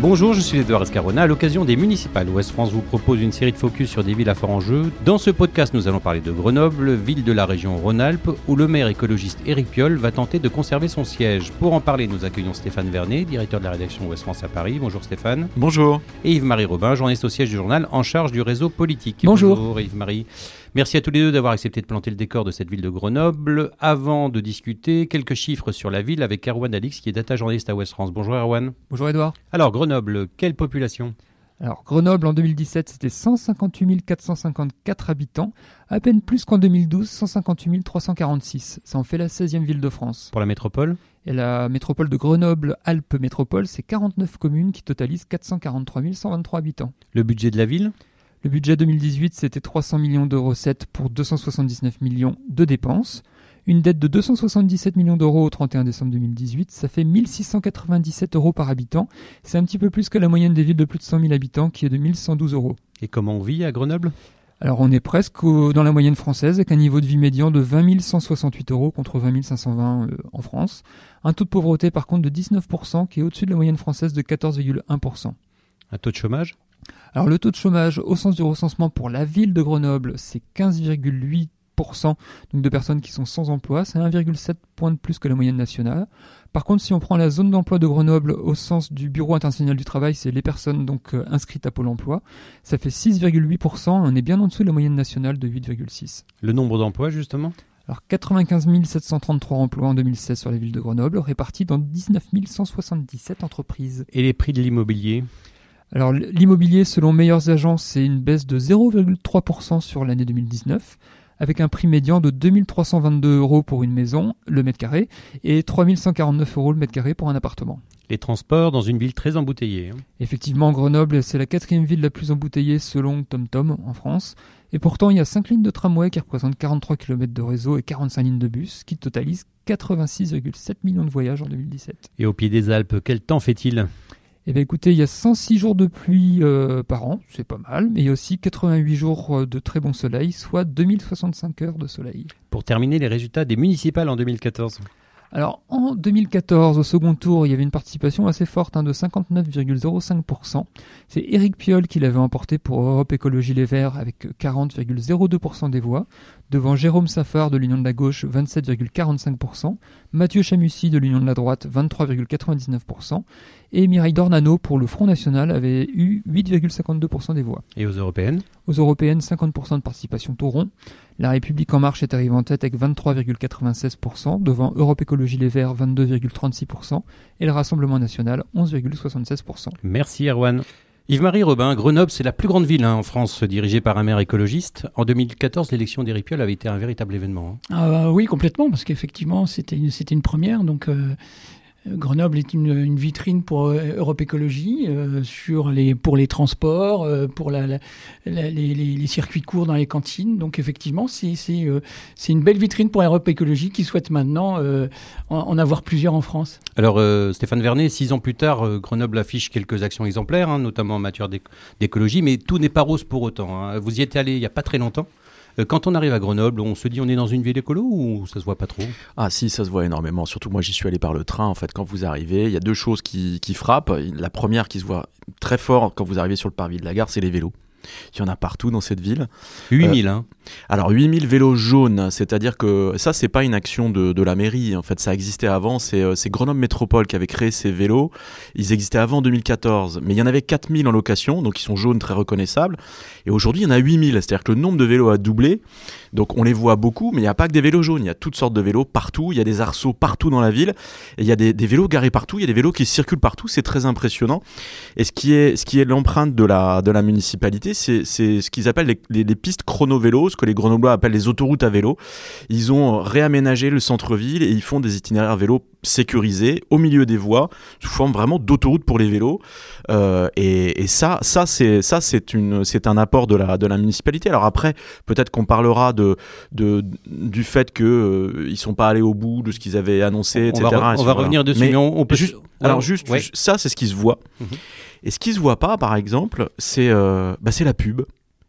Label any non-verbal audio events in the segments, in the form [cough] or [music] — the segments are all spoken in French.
Bonjour, je suis Edouard Escarona. À l'occasion des municipales, Ouest France vous propose une série de focus sur des villes à fort enjeu. Dans ce podcast, nous allons parler de Grenoble, ville de la région Rhône-Alpes, où le maire écologiste Éric Piolle va tenter de conserver son siège. Pour en parler, nous accueillons Stéphane Vernet, directeur de la rédaction Ouest France à Paris. Bonjour Stéphane. Bonjour. Et Yves-Marie Robin, journaliste au siège du journal en charge du réseau politique. Bonjour. Bonjour Yves-Marie. Merci à tous les deux d'avoir accepté de planter le décor de cette ville de Grenoble. Avant de discuter, quelques chiffres sur la ville avec Erwan Alix, qui est data journaliste à Ouest France. Bonjour Erwan. Bonjour Edouard. Alors Grenoble, quelle population? Alors Grenoble en 2017 c'était 158 454 habitants, à peine plus qu'en 2012, 158 346. Ça en fait la 16e ville de France. Pour la métropole? Et la métropole de Grenoble-Alpes Métropole, c'est 49 communes qui totalisent 443 123 habitants. Le budget de la ville? Le budget 2018 c'était 300 millions de recettes pour 279 millions de dépenses. Une dette de 277 millions d'euros au 31 décembre 2018, ça fait 1697 euros par habitant. C'est un petit peu plus que la moyenne des villes de plus de 100 000 habitants qui est de 1112 euros. Et comment on vit à Grenoble? Alors on est presque au- dans la moyenne française avec un niveau de vie médian de 20 168 euros contre 20 520 euh, en France. Un taux de pauvreté par contre de 19% qui est au-dessus de la moyenne française de 14,1%. Un taux de chômage? Alors le taux de chômage au sens du recensement pour la ville de Grenoble, c'est 15,8% donc de personnes qui sont sans emploi, c'est 1,7 points de plus que la moyenne nationale. Par contre, si on prend la zone d'emploi de Grenoble au sens du Bureau international du travail, c'est les personnes donc euh, inscrites à Pôle emploi, ça fait 6,8%, on est bien en dessous de la moyenne nationale de 8,6. Le nombre d'emplois justement? Alors 95 733 emplois en 2016 sur la ville de Grenoble, répartis dans 19 177 entreprises. Et les prix de l'immobilier? Alors l'immobilier, selon Meilleures Agences, c'est une baisse de 0,3% sur l'année 2019, avec un prix médian de 2322 euros pour une maison, le mètre carré, et 3149 euros le mètre carré pour un appartement. Les transports dans une ville très embouteillée. hein. Effectivement, Grenoble, c'est la quatrième ville la plus embouteillée selon TomTom en France. Et pourtant, il y a 5 lignes de tramway qui représentent 43 km de réseau et 45 lignes de bus qui totalisent 86,7 millions de voyages en 2017. Et au pied des Alpes, quel temps fait-il? Eh bien écoutez, il y a 106 jours de pluie euh, par an, c'est pas mal, mais il y a aussi 88 jours euh, de très bon soleil, soit 2065 heures de soleil. Pour terminer, les résultats des municipales en 2014. Alors en 2014, au second tour, il y avait une participation assez forte hein, de 59,05%. C'est Éric Piolle qui l'avait emporté pour Europe Écologie Les Verts avec 40,02% des voix, devant Jérôme Safar de l'Union de la Gauche 27,45%, Mathieu Chamussy de l'Union de la Droite 23,99% et Mireille Dornano pour le Front National avait eu 8,52% des voix. Et aux européennes? Aux européennes, 50% de participation tout rond. La République En Marche est arrivée en tête avec 23,96%, devant Europe Écologie Les Verts 22,36% et le Rassemblement National 11,76%. Merci Erwan. Yves-Marie Robin, Grenoble, c'est la plus grande ville hein, en France dirigée par un maire écologiste. En 2014, l'élection d'Éric Piolle avait été un véritable événement. hein. Ah bah oui, complètement, parce qu'effectivement, c'était une, c'était une première. Donc, euh, Grenoble est une, vitrine pour euh, Europe Écologie, euh, sur les, pour les transports, euh, pour la, la- la- les, circuits courts dans les cantines. Donc, effectivement, c'est, une belle vitrine pour Europe Écologie qui souhaite maintenant en, avoir plusieurs en France. Alors Stéphane Vernet, six ans plus tard, Grenoble affiche quelques actions exemplaires, hein, notamment en matière d'éc- d'écologie, mais tout n'est pas rose pour autant. hein. Vous y êtes allé il n'y a pas très longtemps. Euh, Quand on arrive à Grenoble, on se dit on est dans une ville écolo ou ça se voit pas trop? Ah si, ça se voit énormément. Surtout moi, j'y suis allé par le train. En fait, quand vous arrivez, il y a deux choses qui, qui frappent. La première qui se voit très fort quand vous arrivez sur le parvis de la gare, c'est les vélos. Il y en a partout dans cette ville. 8000, hein. Alors 8000 vélos jaunes, c'est-à-dire que ça c'est pas une action de, de la mairie, en fait. Ça existait avant, c'est euh, c'est Grenoble Métropole qui avait créé ces vélos, ils existaient avant 2014, mais il y en avait 4000 en location, donc ils sont jaunes très reconnaissables, et aujourd'hui il y en a 8000, c'est-à-dire que le nombre de vélos a doublé, donc on les voit beaucoup, mais il n'y a pas que des vélos jaunes, il y a toutes sortes de vélos partout, il y a des arceaux partout dans la ville, et il y a des, des vélos garés partout, il y a des vélos qui circulent partout, c'est très impressionnant, et ce qui est, ce qui est l'empreinte de la, de la municipalité, c'est ce qu'ils appellent les, les- les pistes chrono-vélo, ce que les Grenoblois appellent les autoroutes à vélo. Ils ont réaménagé le centre-ville et ils font des itinéraires vélo sécurisés au milieu des voies, sous forme vraiment d'autoroute pour les vélos. Euh, et, et ça, ça c'est ça c'est une c'est un apport de la de la municipalité. Alors après, peut-être qu'on parlera de, de du fait que euh, ils sont pas allés au bout de ce qu'ils avaient annoncé, on etc. va, on va revenir dessus, Mais mais on, on peut juste- ouais, alors juste, ouais. ça c'est ce qui se voit. Mhm. Et ce qui se voit pas, par exemple, c'est euh, bah, c'est la pub.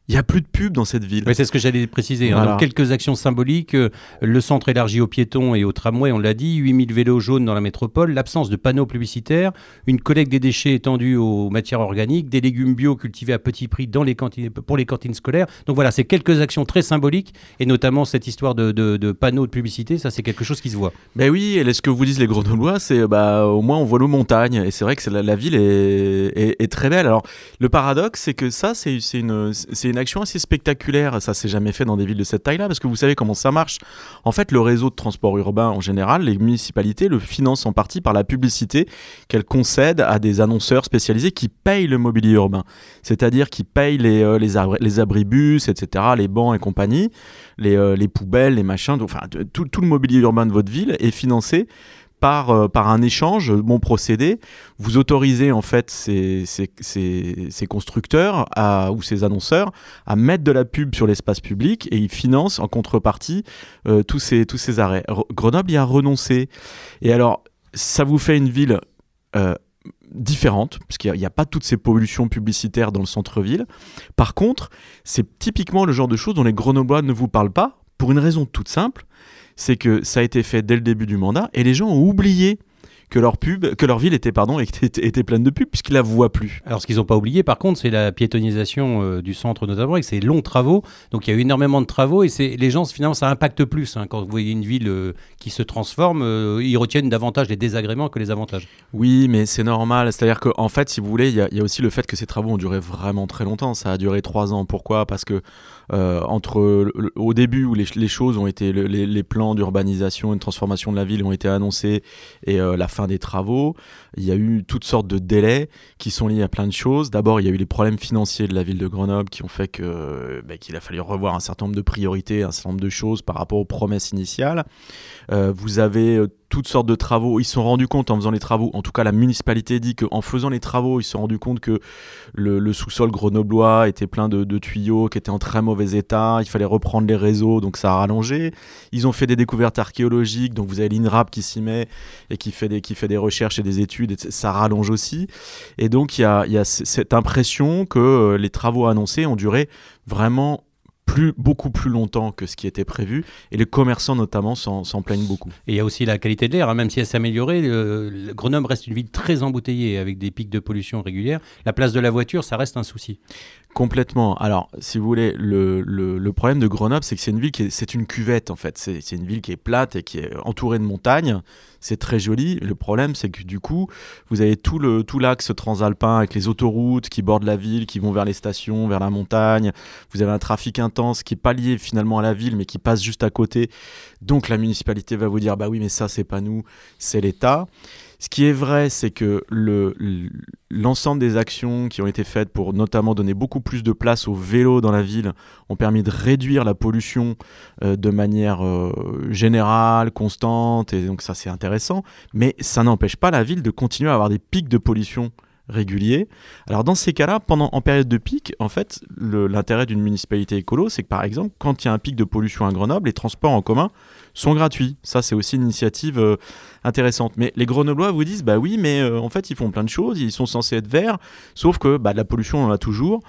Il n'y a plus de pub dans cette ville. C'est ce que j'allais préciser. hein. Donc, quelques actions symboliques. euh, le centre élargi aux piétons et aux tramways, on l'a dit. 8000 vélos jaunes dans la métropole. L'absence de panneaux publicitaires. Une collecte des déchets étendue aux matières organiques. Des légumes bio cultivés à petit prix dans les cantines, pour les cantines scolaires. Donc voilà, c'est quelques actions très symboliques. Et notamment cette histoire de, de- de panneaux de publicité. Ça, c'est quelque chose qui se voit. Ben oui, et ce que vous disent les Grenoblois, c'est bah au moins on voit nos montagnes et c'est vrai que la, la ville est, est, est très belle. Alors le paradoxe, c'est que ça c'est c'est une c'est une action assez spectaculaire. Ça s'est jamais fait dans des villes de cette taille-là parce que vous savez comment ça marche. En fait, le réseau de transport urbain en général, les municipalités le financent en partie par la publicité qu'elles concèdent à des annonceurs spécialisés qui payent le mobilier urbain, c'est-à-dire qui payent les euh, les, abri- les abribus, etc., les bancs et compagnie les, euh, les poubelles, les machins, enfin tout, tout le mobilier urbain de votre ville est financé par, euh, par un échange, bon procédé. Vous autorisez en fait ces, constructeurs ou ces annonceurs à mettre de la pub sur l'espace public et ils financent en contrepartie euh, tous, ces, arrêts. Re- Grenoble y a renoncé. Et alors, ça vous fait une ville euh, différente, parce qu'il n'y a pas toutes ces pollutions publicitaires dans le centre-ville. Par contre, c'est typiquement le genre de choses dont les Grenoblois ne vous parlent pas, pour une raison toute simple, c'est que ça a été fait dès le début du mandat, et les gens ont oublié que leur pub, que leur ville était pardon [laughs] était, était pleine de pubs puisqu'ils la voient plus. Alors, ce qu'ils n'ont pas oublié, par contre, c'est la piétonisation euh, du centre notamment, avec ces longs travaux. Donc, il y a eu énormément de travaux et c'est les gens, finalement, ça impacte plus. hein. Quand vous voyez une ville euh, qui se transforme, euh, ils retiennent davantage les désagréments que les avantages. Oui, mais c'est normal. C'est-à-dire qu'en en fait, si vous voulez, il y, y a aussi le fait que ces travaux ont duré vraiment très longtemps. Ça a duré trois ans. Pourquoi? Parce que euh, entre au début où les, choses ont été, le- les, les plans d'urbanisation et de transformation de la ville ont été annoncés et euh, la fin des travaux, il y a eu toutes sortes de délais qui sont liés à plein de choses. D'abord, il y a eu les problèmes financiers de la ville de Grenoble qui ont fait que ben, qu'il a fallu revoir un certain nombre de priorités, un certain nombre de choses par rapport aux promesses initiales. Euh, vous avez euh, toutes sortes de travaux. Ils se sont rendus compte en faisant les travaux, en tout cas la municipalité dit qu'en faisant les travaux, ils se sont rendus compte que le, le sous-sol grenoblois était plein de, de tuyaux qui étaient en très mauvais état. Il fallait reprendre les réseaux, donc ça a rallongé. Ils ont fait des découvertes archéologiques, donc vous avez l'INRAP qui s'y met et qui fait, des, qui fait des recherches et des études, et ça rallonge aussi. Et donc il y a, cette impression que euh, les travaux annoncés ont duré vraiment plus, beaucoup plus longtemps que ce qui était prévu, et les commerçants notamment s'en plaignent beaucoup. Et il y a aussi la qualité de l'air, hein, même si elle s'est améliorée. le- Grenoble reste une ville très embouteillée avec des pics de pollution régulières. La place de la voiture, ça reste un souci. Complètement. Alors, si vous voulez, le, problème de Grenoble, c'est que c'est une ville qui est, c'est une cuvette en fait. C'est c'est une ville qui est plate et qui est entourée de montagnes. C'est très joli. Le problème, c'est que du coup, vous avez tout le tout l'axe transalpin avec les autoroutes qui bordent la ville, qui vont vers les stations, vers la montagne. Vous avez un trafic intense qui est pas lié finalement à la ville, mais qui passe juste à côté. Donc la municipalité va vous dire, bah oui, mais ça c'est pas nous, c'est l'État. Ce qui est vrai, c'est que le- le- l'ensemble des actions qui ont été faites pour notamment donner beaucoup plus de place au vélo dans la ville ont permis de réduire la pollution euh, de manière euh, générale, constante, et donc ça c'est intéressant. Mais ça n'empêche pas la ville de continuer à avoir des pics de pollution réguliers. Alors dans ces cas-là, pendant en période de pic, en fait, l'intérêt d'une municipalité écolo, c'est que par exemple, quand il y a un pic de pollution à Grenoble, les transports en commun sont gratuits. Ça, c'est aussi une initiative euh, intéressante. Mais les Grenoblois vous disent, bah oui, mais euh, en fait, ils font plein de choses, ils sont censés être verts, sauf que bah, de la pollution, on en a toujours.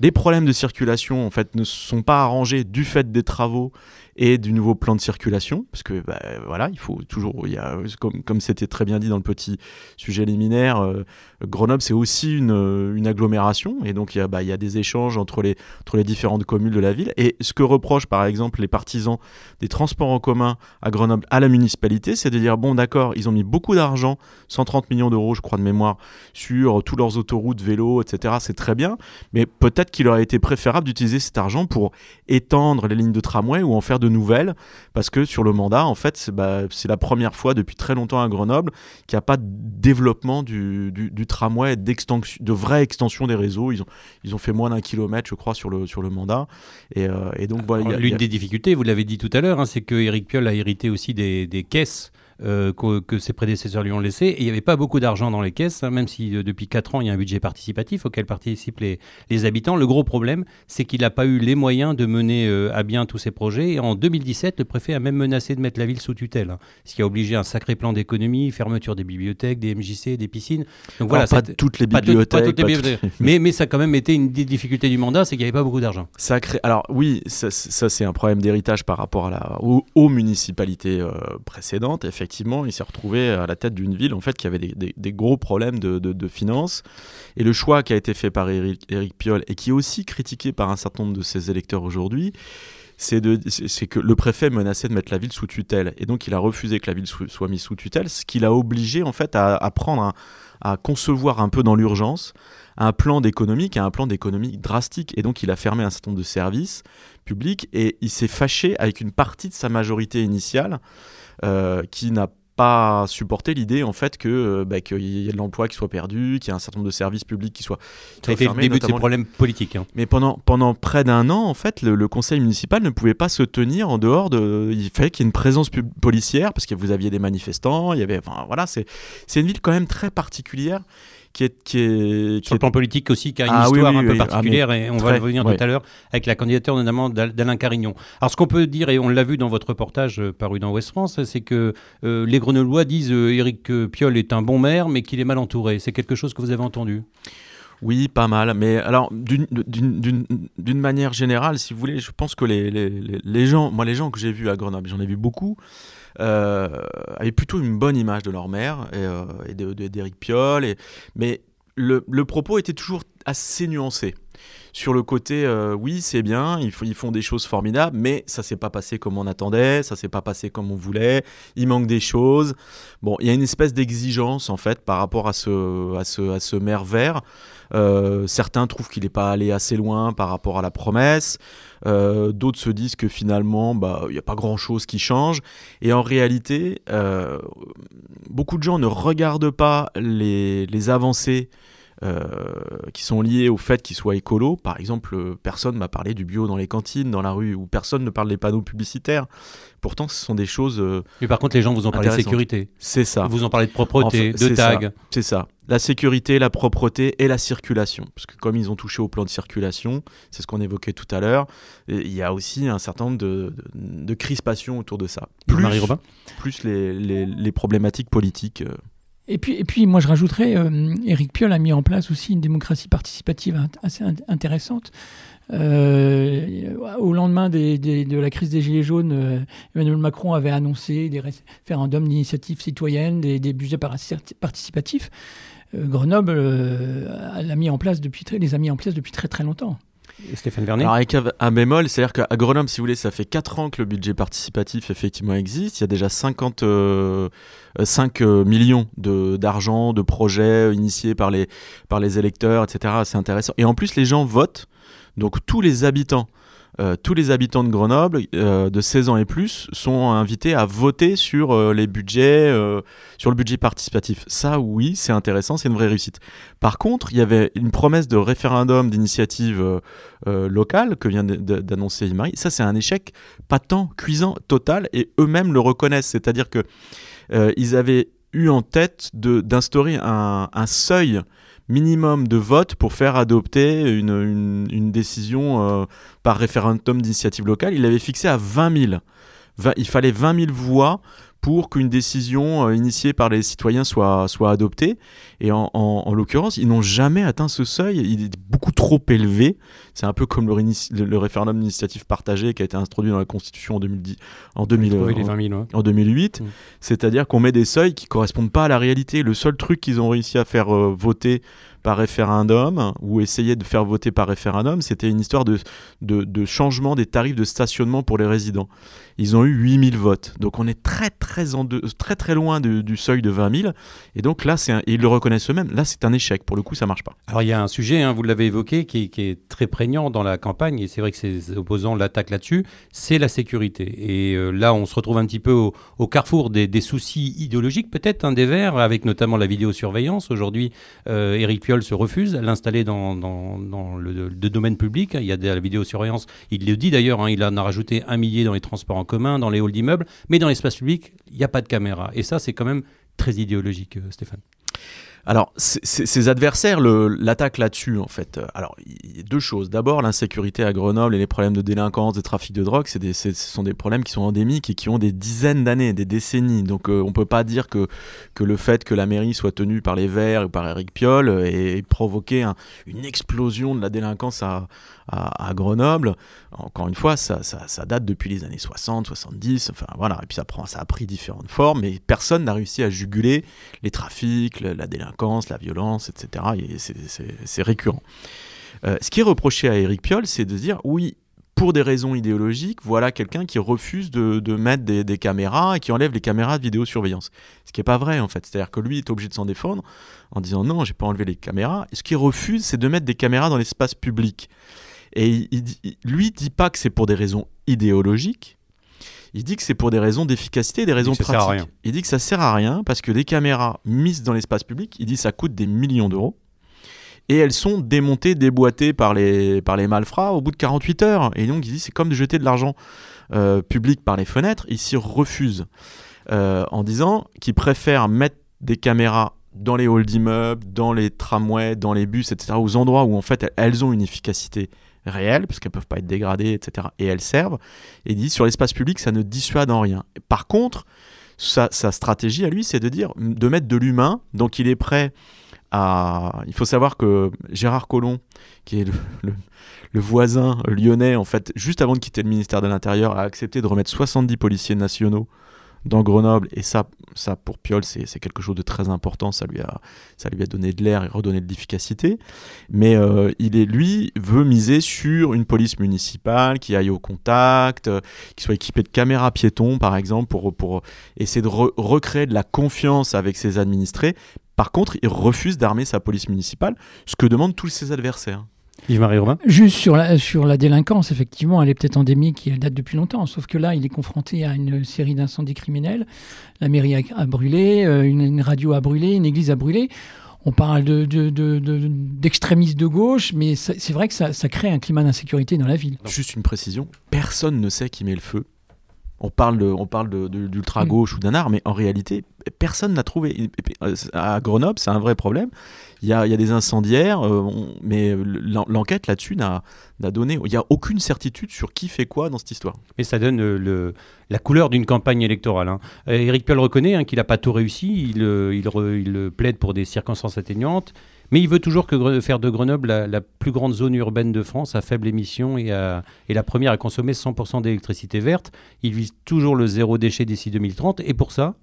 Les problèmes de circulation, en fait, ne sont pas arrangés du fait des travaux et du nouveau plan de circulation, parce que bah, voilà, il faut toujours, il y a, comme c'était très bien dit dans le petit sujet liminaire, euh, Grenoble c'est aussi une, une agglomération, et donc il y, a, bah, il y a des échanges entre les, entre les différentes communes de la ville. Et ce que reprochent par exemple les partisans des transports en commun à Grenoble à la municipalité, c'est de dire bon d'accord, ils ont mis beaucoup d'argent, 130 millions d'euros je crois de mémoire, sur tous leurs autoroutes, vélos, etc. C'est très bien, mais peut-être qu'il aurait été préférable d'utiliser cet argent pour étendre les lignes de tramway ou en faire de nouvelles, parce que sur le mandat, en fait, c'est bah, la première fois depuis très longtemps à Grenoble qu'il n'y a pas de développement du, du, du tramway, de vraie extension des réseaux. Ils ont, ils ont fait moins d'un kilomètre, je crois, sur le, sur le mandat. Et, euh, et donc voilà. L'une a- des difficultés, vous l'avez dit tout à l'heure, hein, c'est que Eric Piolle a hérité aussi des, des caisses euh, que, que, ses prédécesseurs lui ont laissé. Et il n'y avait pas beaucoup d'argent dans les caisses, hein, même si euh, depuis 4 ans, il y a un budget participatif auquel participent les, les habitants. Le gros problème, c'est qu'il n'a pas eu les moyens de mener euh, à bien tous ces projets. Et en 2017, le préfet a même menacé de mettre la ville sous tutelle, hein, ce qui a obligé un sacré plan d'économie, fermeture des bibliothèques, des MJC, des piscines. Donc voilà, pas toutes les bibliothèques. [laughs] mais, mais ça a quand même été une des difficultés du mandat, c'est qu'il n'y avait pas beaucoup d'argent. Alors oui, ça, c'est un problème d'héritage par rapport à la, aux, municipalités précédentes. Effectivement, effectivement, il s'est retrouvé à la tête d'une ville en fait qui avait des, gros problèmes de, finances. Et le choix qui a été fait par Éric, Piolle et qui est aussi critiqué par un certain nombre de ses électeurs aujourd'hui, c'est que le préfet menaçait de mettre la ville sous tutelle. Et donc il a refusé que la ville soit mise sous tutelle, ce qui l'a obligé en fait à, prendre à concevoir un peu dans l'urgence un plan d'économie qui un plan d'économie drastique. Et donc il a fermé un certain nombre de services publics et il s'est fâché avec une partie de sa majorité initiale qui n'a pas supporté l'idée en fait que euh, bah, qu'il y ait de l'emploi qui soit perdu, qu'il y ait un certain nombre de services publics qui soient, qui Ça a le début de ces problèmes politiques. Hein. Mais pendant pendant près d'un an en fait, le, conseil municipal ne pouvait pas se tenir en dehors de. Il fallait qu'il y ait une présence policière parce que vous aviez des manifestants, il y avait. Enfin voilà, c'est c'est une ville quand même très particulière qui est, qui est sur le plan politique aussi, qui a une ah histoire un peu ah, particulière, et on va revenir tout à l'heure avec la candidature notamment d'Alain Carignon. Alors ce qu'on peut dire, et on l'a vu dans votre reportage euh, paru dans Ouest France, c'est que euh, les Grenoblois disent euh, Éric Piolle est un bon maire, mais qu'il est mal entouré. C'est quelque chose que vous avez entendu? Oui, pas mal. Mais alors, d'une manière générale, si vous voulez, je pense que les, gens, moi, les gens que j'ai vus à Grenoble, j'en ai vu beaucoup, euh, avaient plutôt une bonne image de leur mère et, euh, d'Éric Piolle. Mais le, propos était toujours assez nuancé. Sur le côté, euh, oui, c'est bien, ils, font des choses formidables, mais ça s'est pas passé comme on attendait, ça s'est pas passé comme on voulait, il manque des choses. Bon, il y a une espèce d'exigence en fait par rapport à ce, à ce maire vert. Euh, certains trouvent qu'il n'est pas allé assez loin par rapport à la promesse. Euh, d'autres se disent que finalement, bah, il n'y a pas grand-chose qui change. Et en réalité, euh, beaucoup de gens ne regardent pas les, les avancées qui sont liées au fait qu'il soit écolo. Par exemple, personne m'a parlé du bio dans les cantines, dans la rue, ou personne ne parle des panneaux publicitaires. Pourtant, ce sont des choses. Mais par contre, les gens vous en parlent de sécurité. C'est ça. Vous en parlez de propreté, de tag. C'est ça la sécurité, la propreté et la circulation. Parce que comme ils ont touché au plan de circulation, c'est ce qu'on évoquait tout à l'heure, il y a aussi un certain nombre de, de, crispations autour de ça. Plus, Marie Robin plus les, les, problématiques politiques. Euh. Et puis, et puis moi je rajouterais, euh, Éric Piolle a mis en place aussi une démocratie participative assez intéressante. Euh, au lendemain de la crise des Gilets jaunes, Emmanuel Macron avait annoncé des référendums d'initiative citoyenne, des, budgets participatifs. Euh, Grenoble euh, mis en place depuis les a mis en place depuis très très longtemps. Stéphane Vernet Alors avec un bémol, c'est-à-dire qu'à Grenoble, si vous voulez, ça fait 4 ans que le budget participatif effectivement existe. Il y a déjà 55 euh, millions d'argent, de, projets initiés par les, par les électeurs, etc. C'est intéressant. Et en plus, les gens votent. Donc tous les habitants euh, tous les habitants de Grenoble euh, de 16 ans et plus sont invités à voter sur euh, les budgets, sur le budget participatif. Ça, oui, c'est intéressant, c'est une vraie réussite. Par contre, il y avait une promesse de référendum d'initiative locale que vient d'annoncer Marie. Ça, c'est un échec patent, cuisant, total, et eux-mêmes le reconnaissent. C'est-à-dire que ils avaient eu en tête d'instaurer un seuil minimum de votes pour faire adopter une, une, décision euh, par référendum d'initiative locale. Il l'avait fixé à 20 000. il fallait 20 000 voix pour qu'une décision euh, initiée par les citoyens soit, soit adoptée. Et en, en, l'occurrence, ils n'ont jamais atteint ce seuil. Il est beaucoup trop élevé. C'est un peu comme le, le, référendum d'initiative partagée qui a été introduit dans la Constitution en, 2010, en, 2000, en, 2008. Mm. C'est-à-dire qu'on met des seuils qui correspondent pas à la réalité. Le seul truc qu'ils ont réussi à faire euh, voter par référendum ou essayer de faire voter par référendum, c'était une histoire de, de, de, changement des tarifs de stationnement pour les résidents. Ils ont eu 8000 votes. Donc on est très très, en très, très loin du seuil de 20 000. Et donc là, c'est ils le reconnaissent eux-mêmes, là c'est un échec. Pour le coup, ça marche pas. Alors il y a un sujet, hein, vous l'avez évoqué, qui, est très prégnant dans la campagne, et c'est vrai que ces opposants l'attaquent là-dessus, c'est la sécurité. Et euh, là, on se retrouve un petit peu au, carrefour des, soucis idéologiques, peut-être, hein, des Verts, avec notamment la vidéosurveillance. Aujourd'hui, euh, Éric Se refuse à l'installer dans, le, domaine public. Il y a de la vidéosurveillance. Il le dit d'ailleurs. Hein, il en a rajouté un millier dans les transports en commun, dans les halls d'immeubles, mais dans l'espace public, il n'y a pas de caméra. Et ça, c'est quand même très idéologique, euh, Stéphane. Alors, ses adversaires l'attaquent là-dessus, en fait. Alors, il y a deux choses. D'abord, l'insécurité à Grenoble et les problèmes de délinquance, de trafic de drogue, ce sont des problèmes qui sont endémiques et qui ont des dizaines d'années, des décennies. Donc, euh, on ne peut pas dire que, que le fait que la mairie soit tenue par les Verts ou par Eric Piolle ait provoqué une explosion de la délinquance à, à, Grenoble. Encore une fois, ça, date depuis les années 60, 70, enfin voilà, et puis ça, prend, ça a pris différentes formes, mais personne n'a réussi à juguler les trafics, la, délinquance, la violence, etc. Et c'est récurrent. Euh, ce qui est reproché à Éric Piolle, c'est de dire oui, pour des raisons idéologiques, voilà quelqu'un qui refuse de, mettre des, caméras et qui enlève les caméras de vidéosurveillance. Ce qui n'est pas vrai en fait. C'est-à-dire que lui est obligé de s'en défendre en disant non, j'ai pas enlevé les caméras. Et ce qu'il refuse, c'est de mettre des caméras dans l'espace public. Et il, il, lui dit pas que c'est pour des raisons idéologiques. Il dit que c'est pour des raisons d'efficacité, des raisons pratiques. Il dit que ça sert à rien parce que les caméras mises dans l'espace public, il dit que ça coûte des millions d'euros. Et elles sont démontées, déboîtées par les, par les malfrats au bout de 48 heures. Et donc il dit c'est comme de jeter de l'argent euh, public par les fenêtres. Il s'y refuse euh, en disant qu'il préfère mettre des caméras dans les halls d'immeubles, dans les tramways, dans les bus, etc., aux endroits où en fait elles ont une efficacité réelles, parce qu'elles peuvent pas être dégradées, etc. Et elles servent. Et il dit sur l'espace public, ça ne dissuade en rien. Par contre, sa, stratégie à lui, c'est de dire, de mettre de l'humain. Donc il est prêt à. Il faut savoir que Gérard Collomb, qui est le, le, voisin lyonnais, en fait, juste avant de quitter le ministère de l'Intérieur, a accepté de remettre 70 policiers nationaux dans Grenoble. Et ça, ça pour Piolle, c'est quelque chose de très important. Ça lui a, ça lui a donné de l'air et redonné de l'efficacité. Mais euh, il est, lui, veut miser sur une police municipale qui aille au contact, euh, qui soit équipée de caméras piétons, par exemple, pour, pour essayer de recréer de la confiance avec ses administrés. Par contre, il refuse d'armer sa police municipale, ce que demandent tous ses adversaires. Yves-Marie Robin Juste sur la, sur la délinquance, effectivement, elle est peut-être endémique et elle date depuis longtemps, sauf que là, il est confronté à une série d'incendies criminels. La mairie a, brûlé, euh, une, radio a brûlé, une église a brûlé. On parle d'extrémistes de, de, de, gauche, mais c'est vrai que ça, ça crée un climat d'insécurité dans la ville. Juste une précision, personne ne sait qui met le feu on parle, de, on parle d'ultra-gauche ou d'un art, mais en réalité, personne n'a trouvé. À Grenoble, c'est un vrai problème. Il y a, des incendiaires, euh, mais l'enquête là-dessus n'a donné. Il n'y a aucune certitude sur qui fait quoi dans cette histoire. Et ça donne euh, le, la couleur d'une campagne électorale. Hein. Éric Piolle reconnaît hein, qu'il n'a pas tout réussi. Il, euh, il, il plaide pour des circonstances atténuantes. Mais il veut toujours faire de Grenoble la, plus grande zone urbaine de France à faible émission et, et la première à consommer 100% d'électricité verte. Il vise toujours le zéro déchet d'ici 2030 et pour ça,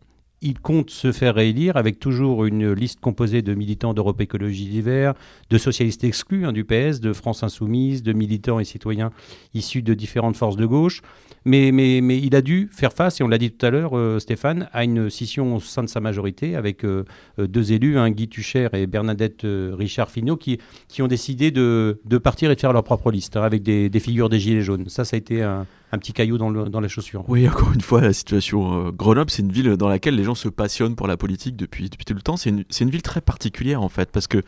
il compte se faire réélire avec toujours une liste composée de militants d'Europe Écologie d'hiver, de socialistes exclus hein, du PS, de France Insoumise, de militants et citoyens issus de différentes forces de gauche. Mais, mais, mais il a dû faire face, et on l'a dit tout à l'heure, euh, Stéphane, à une scission au sein de sa majorité avec euh, euh, deux élus, hein, Guy Tucher et Bernadette Richard Finot, qui, qui ont décidé de, de, partir et de faire leur propre liste, hein, avec des, des, figures des Gilets jaunes. Ça, ça a été un, un petit caillou dans, le, dans la chaussure. Oui, encore une fois, la situation. Grenoble, c'est une ville dans laquelle les gens se passionnent pour la politique depuis, depuis tout le temps. C'est une, une, ville très particulière, en fait, parce que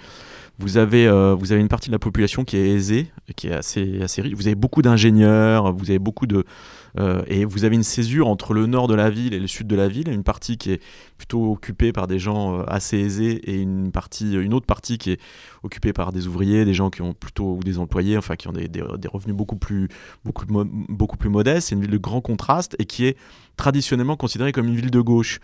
vous avez, vous avez une partie de la population qui est aisée, qui est assez, assez riche. Vous avez beaucoup d'ingénieurs, vous avez beaucoup de, euh, et vous avez une césure entre le nord de la ville et le sud de la ville, une partie qui est plutôt occupée par des gens euh, assez aisés et une, partie, une autre partie qui est occupée par des ouvriers, des gens qui ont plutôt, ou des employés, enfin qui ont des, des, revenus beaucoup plus, beaucoup, beaucoup plus modestes. C'est une ville de grand contraste et qui est traditionnellement considérée comme une ville de gauche.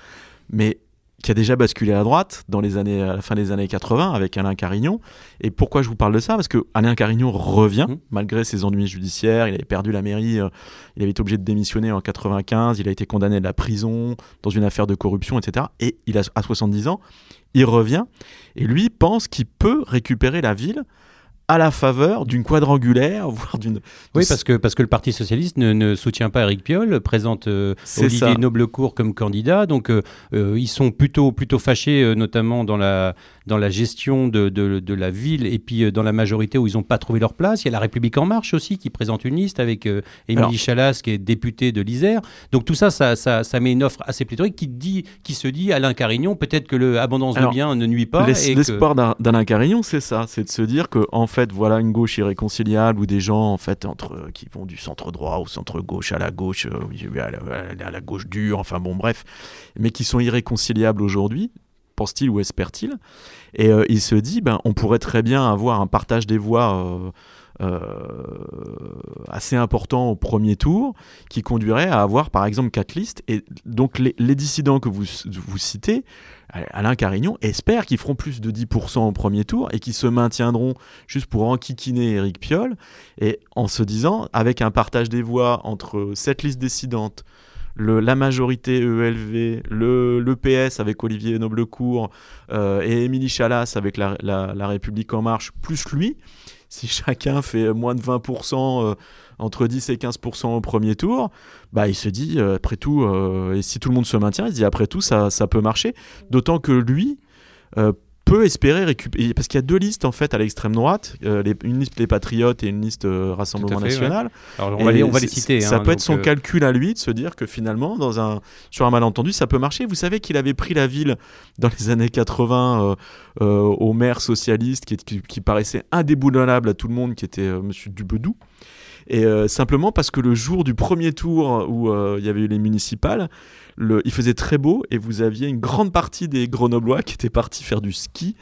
Mais qui a déjà basculé à droite dans les années, à la fin des années 80 avec Alain Carignon. Et pourquoi je vous parle de ça? Parce que Alain Carignon revient, mmh. malgré ses ennuis judiciaires. Il avait perdu la mairie, euh, il avait été obligé de démissionner en 95, il a été condamné à la prison dans une affaire de corruption, etc. Et il a, à 70 ans, il revient et lui pense qu'il peut récupérer la ville à la faveur d'une quadrangulaire, [laughs] voire d'une. Oui, parce que, parce que le Parti Socialiste ne, soutient pas Eric Piolle, présente euh, Olivier Noblecourt comme candidat, donc euh, euh, ils sont plutôt, plutôt fâchés, notamment dans la, dans la gestion de, de, de la ville et puis euh, dans la majorité où ils n'ont pas trouvé leur place. Il y a la République En Marche aussi qui présente une liste avec euh, Émilie Chalas qui est députée de l'Isère. Donc tout ça, ça, ça, ça met une offre assez pléthorique qui, dit, qui se dit Alain Carignon, peut-être que l'abondance de biens ne nuit pas. Que- L'espoir d'A- d'Alain Carignon, c'est ça, c'est de se dire que en fait, voilà une gauche irréconciliable ou des gens en fait entre euh, qui vont du centre droit au centre gauche à la gauche, à la, à la gauche dure, enfin bon bref, mais qui sont irréconciliables aujourd'hui, pense-t-il ou espère-t-il Et euh, il se dit, ben on pourrait très bien avoir un partage des voix. euh, euh, assez important au premier tour qui conduirait à avoir par exemple quatre listes et donc les, dissidents que vous, citez Alain Carignon espère qu'ils feront plus de 10% au premier tour et qu'ils se maintiendront juste pour enquiquiner Éric Piolle et en se disant avec un partage des voix entre cette liste dissidente la majorité ELV, le, PS avec Olivier Noblecourt euh, et Émilie Chalas avec la, République En Marche, plus lui, si chacun fait moins de 20%, euh, entre 10 et 15% au premier tour, bah, il se dit, euh, après tout, et si tout le monde se maintient, il se dit, après tout, ça, ça peut marcher. D'autant que lui peut espérer récupérer, parce qu'il y a deux listes en fait à l'extrême droite, euh, les- une liste les Patriotes et une liste euh, Rassemblement fait, National. Alors, on va, les, on va les Et citer. Ça hein, peut être son euh, calcul à lui de se dire que finalement, dans un, sur un malentendu, ça peut marcher. Vous savez qu'il avait pris la ville dans les années 80 euh, euh, au maire socialiste qui, qui, qui paraissait indéboulonnable à tout le monde, qui était Monsieur Dubedou. Et euh, simplement parce que le jour du premier tour où euh, il y avait eu les municipales, le, il faisait très beau et vous aviez une grande partie des Grenoblois qui étaient partis faire du ski.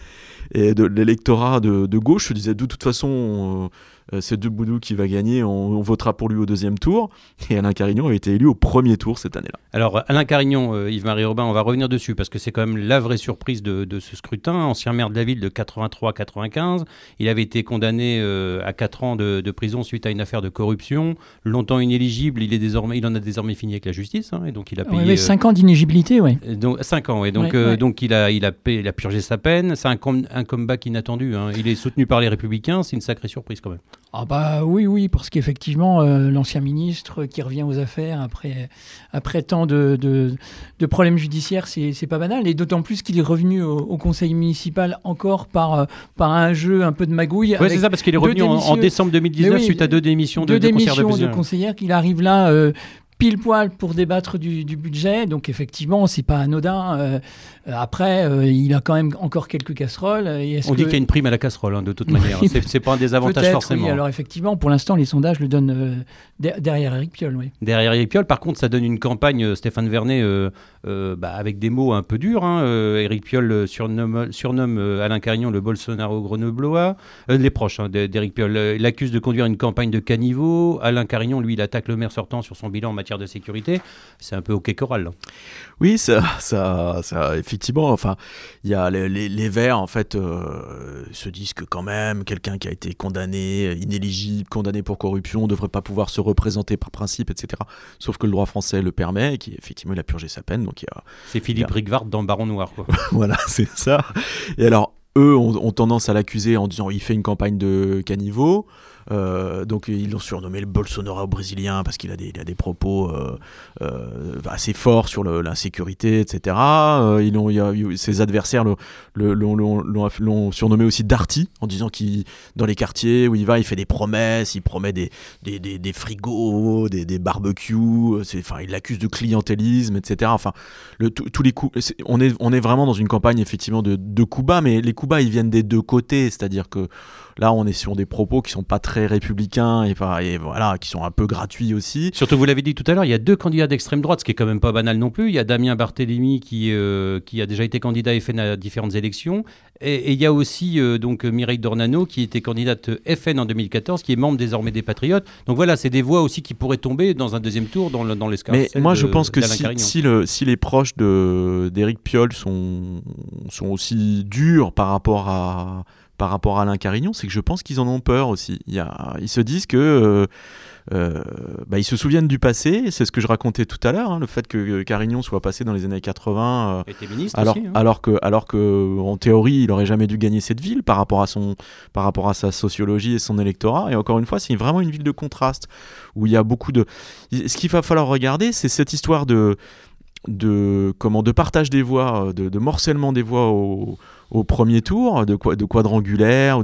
Et de l'électorat de, de gauche se disait de toute façon, euh, c'est Deboudou qui va gagner, on, on votera pour lui au deuxième tour. Et Alain Carignon a été élu au premier tour cette année-là. Alors, Alain Carignon, euh, Yves-Marie Robin, on va revenir dessus parce que c'est quand même la vraie surprise de, de ce scrutin. Ancien maire de la ville de 83-95, il avait été condamné euh, à 4 ans de, de prison suite à une affaire de corruption. Longtemps inéligible, il, est désormais, il en a désormais fini avec la justice hein, et donc il a payé. Ouais, 5 ans d'inéligibilité, oui. euh, donc, 5 ans, et donc, Ouais, euh, ouais. donc il, a, il, a payé- il a purgé sa peine. C'est un, com- un comeback inattendu. hein. Il est soutenu par les Républicains, c'est une sacrée surprise quand même. Ah bah oui, oui, parce qu'effectivement, euh, l'ancien ministre qui revient aux affaires après, après tant de, de, de problèmes judiciaires, c'est c'est pas banal. Et d'autant plus qu'il est revenu au, au conseil municipal encore par, euh, par un jeu un peu de magouille. Avec c'est ça, parce qu'il est revenu en, décembre 2019 Mais oui, suite à deux démissions de, deux démissions de conseillères qu'il arrive là euh, pile poil pour débattre du, du budget. Donc effectivement, c'est pas anodin. Euh, après, euh, il a quand même encore quelques casseroles. Et On dit qu'il y a une prime à la casserole, hein, de toute manière. C'est c'est pas un désavantage forcément. oui. Alors effectivement, pour l'instant, les sondages le donnent euh, der- derrière Eric Piolle. Oui. Derrière Eric Piolle, par contre, ça donne une campagne, Stéphane Vernet, bah, avec des mots un peu durs. Hein. Eric Piolle surnomme, surnomme Alain Carignon le Bolsonaro grenoblois. Les proches hein, d'E- d'Éric Piolle. L'accuse de conduire une campagne de caniveau. Alain Carignon, lui, il attaque le maire sortant sur son bilan en matière de sécurité. C'est un peu OK choral. là. Oui, ça, ça, ça effectivement, enfin, il y a les, les, les Verts, en fait, euh, se disent que quand même, quelqu'un qui a été condamné, inéligible, condamné pour corruption, ne devrait pas pouvoir se représenter par principe, etc. Sauf que le droit français le permet, et qui effectivement, il a purgé sa peine, donc il y a, C'est Philippe Bien. Rigvard dans Baron Noir. Quoi. [laughs] voilà, c'est ça. Et alors, eux ont, ont tendance à l'accuser en disant il fait une campagne de caniveau. Euh, donc ils l'ont surnommé le Bolsonaro brésilien parce qu'il a a des propos euh, euh, assez forts sur l'insécurité, etc. Ils ont, il a ses adversaires l'ont, surnommé aussi Darty en disant qu'il dans les quartiers où il va, il fait des promesses, il promet des, des, des, frigos, des, barbecues, enfin il l'accuse de clientélisme, etc. Enfin le, tous les coups, on est, on est vraiment dans une campagne effectivement de, de coups bas, mais les coups bas ils viennent des deux côtés, c'est-à-dire que là on est sur des propos qui sont pas très républicains et, voilà, qui sont un peu gratuits aussi. Surtout, vous l'avez dit tout à l'heure, il y a deux candidats d'extrême droite, ce qui est quand même pas banal non plus. Il y a Damien Barthélémy qui, euh, qui a déjà été candidat FN à différentes élections. Et, et il y a aussi euh, donc Mireille Dornano qui était candidate FN en 2014, qui est membre désormais des Patriotes. Donc voilà, c'est des voix aussi qui pourraient tomber dans un deuxième tour dans, le, dans Mais moi je pense que si, Carignon. si, le, si les proches d'Éric Piolle sont, sont aussi durs par rapport à, par rapport à Alain Carignon, c'est que je pense qu'ils en ont peur aussi. Il y a, ils se disent que. euh, euh, bah, ils se souviennent du passé, c'est ce que je racontais tout à l'heure, hein, le fait que euh, Carignon soit passé dans les années 80 euh, était ministre alors, aussi. hein. alors que, alors que, en théorie, il aurait jamais dû gagner cette ville par rapport à son, par rapport à sa sociologie et son électorat. Et encore une fois, c'est vraiment une ville de contraste où il y a beaucoup de. Ce qu'il va falloir regarder, c'est cette histoire de de comment de partage des voix, de, de morcellement des voix au, premier tour, de, de quadrangulaire.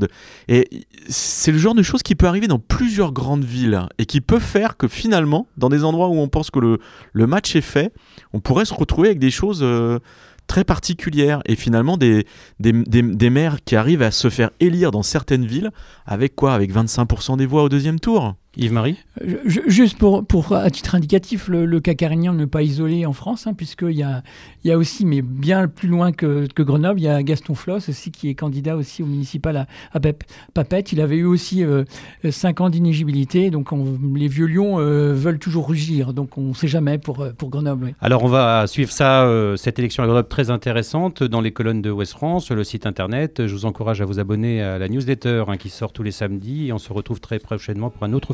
Et c'est le genre de choses qui peut arriver dans plusieurs grandes villes et qui peut faire que finalement, dans des endroits où on pense que le, le match est fait, on pourrait se retrouver avec des choses euh, très particulières et finalement des, des, des, maires qui arrivent à se faire élire dans certaines villes avec quoi? Avec 25% des voix au deuxième tour? Yves-Marie euh, Juste pour, pour, à titre indicatif, le, le cas carignan n'est pas isolé en France, hein, puisqu'il y a, il y a aussi, mais bien plus loin que, que, Grenoble, il y a Gaston Floss aussi qui est candidat aussi au municipal à, à Papette. Il avait eu aussi euh, 5 ans d'inéligibilité, donc on, les vieux lions euh, veulent toujours rugir, donc on ne sait jamais pour, euh, pour Grenoble. Oui. Alors on va suivre ça, euh, cette élection à Grenoble très intéressante dans les colonnes de Ouest France, le site internet. Je vous encourage à vous abonner à la newsletter hein, qui sort tous les samedis et on se retrouve très prochainement pour un autre